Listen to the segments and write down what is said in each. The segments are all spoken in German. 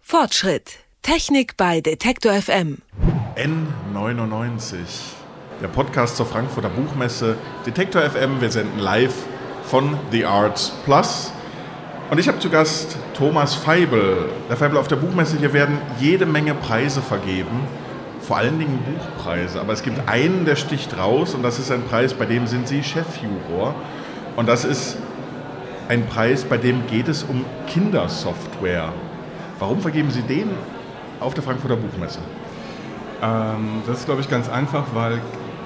Fortschritt. Technik bei Detektor FM. N99. Der Podcast zur Frankfurter Buchmesse. Detektor FM, wir senden live von The Arts Plus. Und ich habe zu Gast Thomas Feibel. Der Feibel auf der Buchmesse. Hier werden jede Menge Preise vergeben. Vor allen Dingen Buchpreise. Aber es gibt einen, der sticht raus. Und das ist ein Preis, bei dem sind Sie Chefjuror. Und das ist ein Preis, bei dem geht es um Kindersoftware. Warum vergeben Sie den auf der Frankfurter Buchmesse? Ähm, das ist, glaube ich, ganz einfach, weil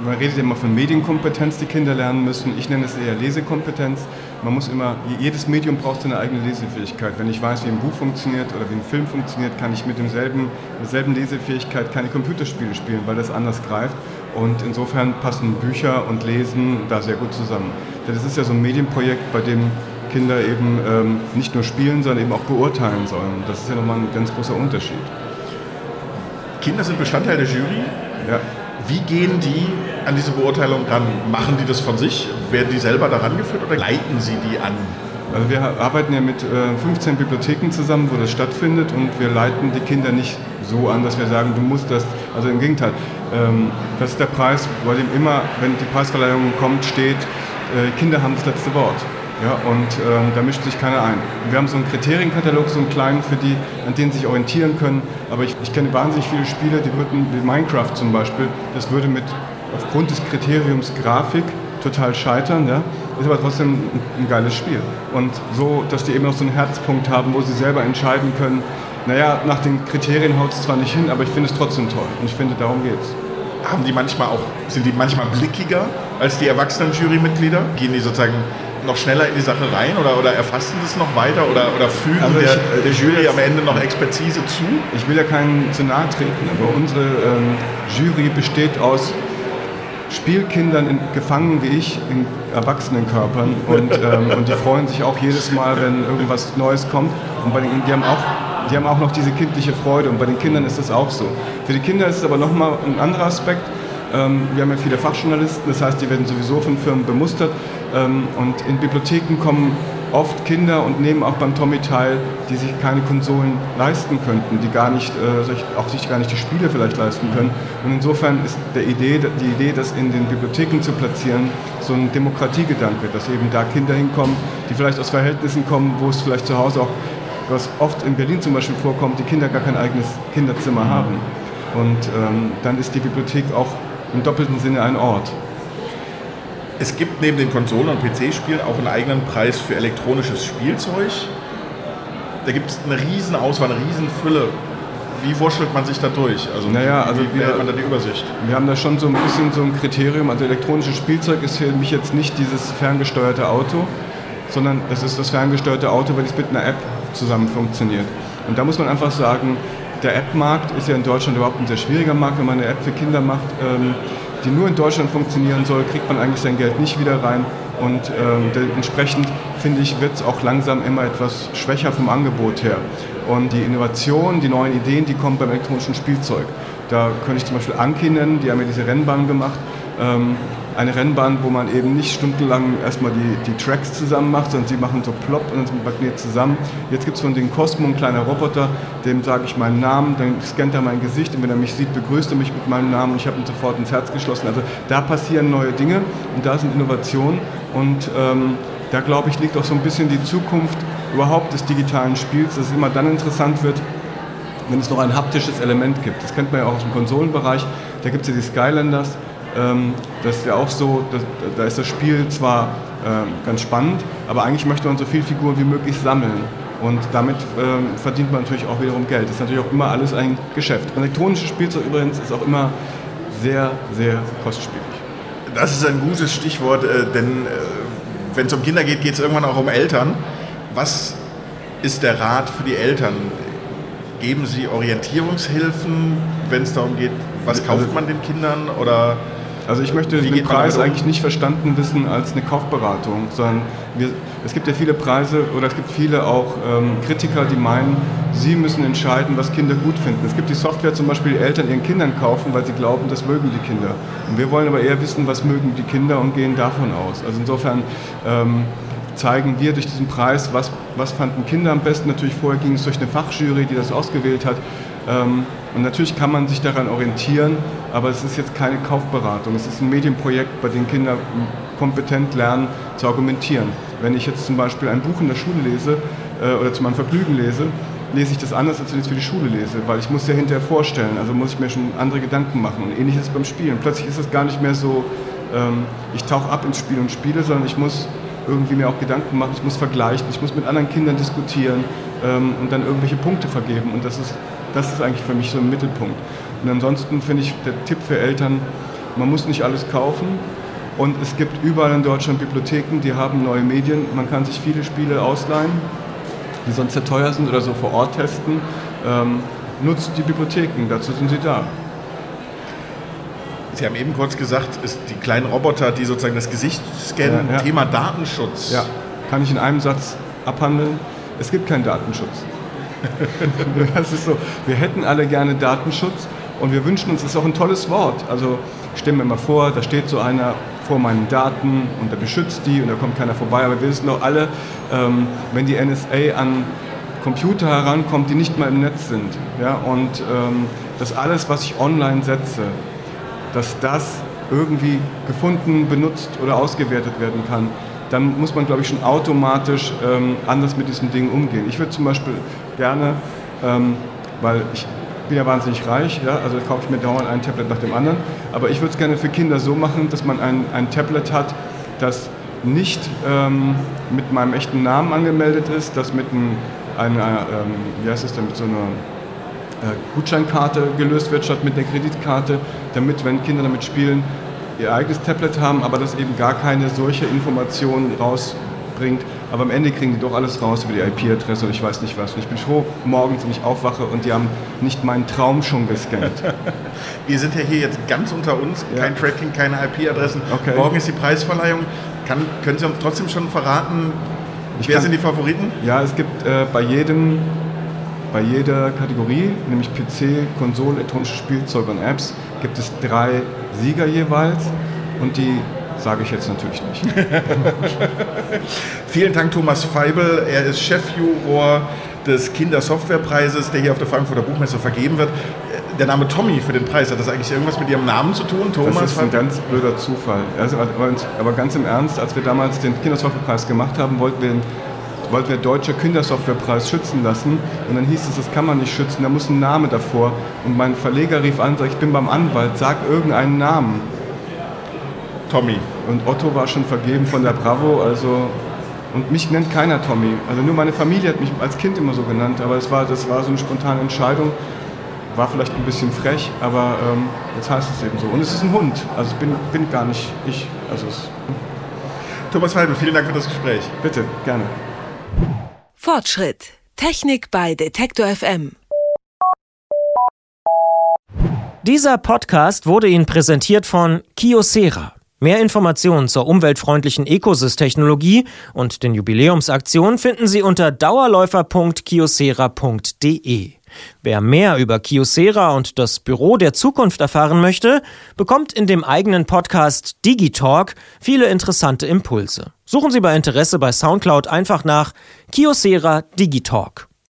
man redet immer von Medienkompetenz, die Kinder lernen müssen. Ich nenne es eher Lesekompetenz. Man muss immer, jedes Medium braucht seine eigene Lesefähigkeit. Wenn ich weiß, wie ein Buch funktioniert oder wie ein Film funktioniert, kann ich mit demselben, derselben Lesefähigkeit keine Computerspiele spielen, weil das anders greift. Und insofern passen Bücher und Lesen da sehr gut zusammen. Denn das ist ja so ein Medienprojekt, bei dem Kinder eben ähm, nicht nur spielen, sondern eben auch beurteilen sollen. Das ist ja nochmal ein ganz großer Unterschied. Kinder sind Bestandteil der Jury. Ja. Wie gehen die an diese Beurteilung ran? Machen die das von sich? Werden die selber daran geführt oder leiten sie die an? Also wir arbeiten ja mit äh, 15 Bibliotheken zusammen, wo das stattfindet und wir leiten die Kinder nicht so an, dass wir sagen, du musst das, also im Gegenteil. Ähm, das ist der Preis, bei dem immer, wenn die Preisverleihung kommt, steht, äh, Kinder haben das letzte Wort. Ja, und ähm, da mischt sich keiner ein. Wir haben so einen Kriterienkatalog, so einen kleinen, für die, an denen sie sich orientieren können. Aber ich, ich kenne wahnsinnig viele Spiele, die würden, wie Minecraft zum Beispiel, das würde mit aufgrund des Kriteriums Grafik total scheitern. Ja? Ist aber trotzdem ein, ein geiles Spiel. Und so, dass die eben auch so einen Herzpunkt haben, wo sie selber entscheiden können, naja, nach den Kriterien haut es zwar nicht hin, aber ich finde es trotzdem toll. Und ich finde, darum geht es. Haben die manchmal auch, sind die manchmal blickiger als die erwachsenen Jurymitglieder? Gehen die sozusagen noch schneller in die Sache rein oder, oder erfassen das noch weiter oder, oder fügen also ich, der, der Jury am Ende noch Expertise zu? Ich will ja keinen zu nahe treten, aber unsere ähm, Jury besteht aus Spielkindern in, gefangen wie ich in Erwachsenenkörpern und, ähm, und die freuen sich auch jedes Mal, wenn irgendwas Neues kommt und bei den, die haben auch die haben auch noch diese kindliche Freude und bei den Kindern ist das auch so. Für die Kinder ist es aber nochmal ein anderer Aspekt. Ähm, wir haben ja viele Fachjournalisten, das heißt, die werden sowieso von Firmen bemustert. Ähm, und in Bibliotheken kommen oft Kinder und nehmen auch beim Tommy teil, die sich keine Konsolen leisten könnten, die gar nicht, äh, auch sich gar nicht die Spiele vielleicht leisten können. Und insofern ist der Idee, die Idee, das in den Bibliotheken zu platzieren, so ein Demokratiegedanke, dass eben da Kinder hinkommen, die vielleicht aus Verhältnissen kommen, wo es vielleicht zu Hause auch, was oft in Berlin zum Beispiel vorkommt, die Kinder gar kein eigenes Kinderzimmer haben. Und ähm, dann ist die Bibliothek auch im doppelten Sinne ein Ort. Es gibt neben den Konsolen- und PC-Spielen auch einen eigenen Preis für elektronisches Spielzeug. Da gibt es eine riesen Auswahl, eine riesen Fülle. Wie wurschtelt man sich da durch? Also, naja, also wie, wie hält man da die Übersicht? Wir haben da schon so ein bisschen so ein Kriterium. Also elektronisches Spielzeug ist für mich jetzt nicht dieses ferngesteuerte Auto, sondern es ist das ferngesteuerte Auto, weil es mit einer App zusammen funktioniert. Und da muss man einfach sagen, der App-Markt ist ja in Deutschland überhaupt ein sehr schwieriger Markt, wenn man eine App für Kinder macht. Ähm, die nur in Deutschland funktionieren soll, kriegt man eigentlich sein Geld nicht wieder rein. Und ähm, entsprechend, finde ich, wird es auch langsam immer etwas schwächer vom Angebot her. Und die Innovationen, die neuen Ideen, die kommen beim elektronischen Spielzeug. Da könnte ich zum Beispiel Anki nennen, die haben ja diese Rennbahn gemacht. Ähm, eine Rennbahn, wo man eben nicht stundenlang erstmal die, die Tracks zusammen macht, sondern sie machen so plopp und dann sind Magnet zusammen. Jetzt gibt es von den Cosmo einen kleinen Roboter, dem sage ich meinen Namen, dann scannt er mein Gesicht und wenn er mich sieht, begrüßt er mich mit meinem Namen und ich habe ihm sofort ins Herz geschlossen. Also da passieren neue Dinge und da sind Innovationen und ähm, da glaube ich liegt auch so ein bisschen die Zukunft überhaupt des digitalen Spiels, dass es immer dann interessant wird, wenn es noch ein haptisches Element gibt. Das kennt man ja auch aus dem Konsolenbereich. Da gibt es ja die Skylanders. Ähm, das ist ja auch so, das, da ist das Spiel zwar ähm, ganz spannend, aber eigentlich möchte man so viele Figuren wie möglich sammeln. Und damit ähm, verdient man natürlich auch wiederum Geld. Das ist natürlich auch immer alles ein Geschäft. Elektronisches Spielzeug übrigens ist auch immer sehr, sehr kostspielig. Das ist ein gutes Stichwort, äh, denn äh, wenn es um Kinder geht, geht es irgendwann auch um Eltern. Was ist der Rat für die Eltern? Geben Sie Orientierungshilfen, wenn es darum geht, was kauft also man den Kindern oder also ich möchte den Preis um? eigentlich nicht verstanden wissen als eine Kaufberatung, sondern wir, es gibt ja viele Preise oder es gibt viele auch ähm, Kritiker, die meinen, sie müssen entscheiden, was Kinder gut finden. Es gibt die Software zum Beispiel, die Eltern ihren Kindern kaufen, weil sie glauben, das mögen die Kinder. Und wir wollen aber eher wissen, was mögen die Kinder und gehen davon aus. Also insofern ähm, zeigen wir durch diesen Preis, was, was fanden Kinder am besten. Natürlich vorher ging es durch eine Fachjury, die das ausgewählt hat. Ähm, und natürlich kann man sich daran orientieren, aber es ist jetzt keine Kaufberatung. Es ist ein Medienprojekt, bei dem Kinder kompetent lernen zu argumentieren. Wenn ich jetzt zum Beispiel ein Buch in der Schule lese äh, oder zu meinem Vergnügen lese, lese ich das anders, als wenn ich es für die Schule lese, weil ich muss ja hinterher vorstellen, also muss ich mir schon andere Gedanken machen. Und ähnliches beim Spielen. Plötzlich ist es gar nicht mehr so, ähm, ich tauche ab ins Spiel und spiele, sondern ich muss irgendwie mir auch Gedanken machen, ich muss vergleichen, ich muss mit anderen Kindern diskutieren ähm, und dann irgendwelche Punkte vergeben. Und das ist das ist eigentlich für mich so ein Mittelpunkt. Und ansonsten finde ich der Tipp für Eltern, man muss nicht alles kaufen. Und es gibt überall in Deutschland Bibliotheken, die haben neue Medien. Man kann sich viele Spiele ausleihen, die sonst sehr teuer sind oder so vor Ort testen. Ähm, nutzt die Bibliotheken, dazu sind sie da. Sie haben eben kurz gesagt, ist die kleinen Roboter, die sozusagen das Gesicht scannen, ja, ja. Thema Datenschutz. Ja, kann ich in einem Satz abhandeln. Es gibt keinen Datenschutz. das ist so. Wir hätten alle gerne Datenschutz und wir wünschen uns, das ist auch ein tolles Wort. Also stellen wir mal vor, da steht so einer vor meinen Daten und der beschützt die und da kommt keiner vorbei. Aber wir wissen doch alle, ähm, wenn die NSA an Computer herankommt, die nicht mal im Netz sind, ja, und ähm, dass alles, was ich online setze, dass das irgendwie gefunden, benutzt oder ausgewertet werden kann, dann muss man, glaube ich, schon automatisch ähm, anders mit diesen Dingen umgehen. Ich würde zum Beispiel gerne, ähm, weil ich bin ja wahnsinnig reich, ja, also kaufe ich mir dauernd ein Tablet nach dem anderen, aber ich würde es gerne für Kinder so machen, dass man ein, ein Tablet hat, das nicht ähm, mit meinem echten Namen angemeldet ist, das mit ein, einer, ähm, wie heißt es denn, mit so einer äh, Gutscheinkarte gelöst wird statt mit einer Kreditkarte, damit, wenn Kinder damit spielen, ihr eigenes Tablet haben, aber das eben gar keine solche Informationen rausbringt. Aber am Ende kriegen die doch alles raus über die IP-Adresse und ich weiß nicht was. Und ich bin froh morgens, wenn ich aufwache und die haben nicht meinen Traum schon gescannt. Wir sind ja hier jetzt ganz unter uns, ja. kein Tracking, keine IP-Adressen. Okay. Morgen ist die Preisverleihung. Kann, können Sie uns trotzdem schon verraten, ich wer kann, sind die Favoriten? Ja, es gibt äh, bei jedem bei jeder Kategorie, nämlich PC, Konsole, elektronisches Spielzeug und Apps, gibt es drei Sieger jeweils und die sage ich jetzt natürlich nicht. Vielen Dank, Thomas Feibel. Er ist Chefjuror des Kindersoftwarepreises, der hier auf der Frankfurter Buchmesse vergeben wird. Der Name Tommy für den Preis, hat das eigentlich irgendwas mit Ihrem Namen zu tun, Thomas? Das ist ein ganz blöder Zufall. Also, aber ganz im Ernst, als wir damals den Kindersoftwarepreis gemacht haben, wollten wir wollten wir Deutscher Kindersoftwarepreis schützen lassen. Und dann hieß es, das kann man nicht schützen, da muss ein Name davor. Und mein Verleger rief an und sagte, ich bin beim Anwalt, sag irgendeinen Namen. Tommy. Und Otto war schon vergeben von der Bravo, also und mich nennt keiner Tommy. Also nur meine Familie hat mich als Kind immer so genannt, aber das war, das war so eine spontane Entscheidung. War vielleicht ein bisschen frech, aber ähm, jetzt heißt es eben so. Und es ist ein Hund, also ich bin, bin gar nicht ich. Also es Thomas Weibel, vielen Dank für das Gespräch. Bitte, gerne. Fortschritt. Technik bei Detektor FM. Dieser Podcast wurde Ihnen präsentiert von Kiosera. Mehr Informationen zur umweltfreundlichen Ecosys-Technologie und den Jubiläumsaktionen finden Sie unter dauerläufer.kiosera.de. Wer mehr über Kiosera und das Büro der Zukunft erfahren möchte, bekommt in dem eigenen Podcast Digitalk viele interessante Impulse. Suchen Sie bei Interesse bei Soundcloud einfach nach Kiosera Digitalk.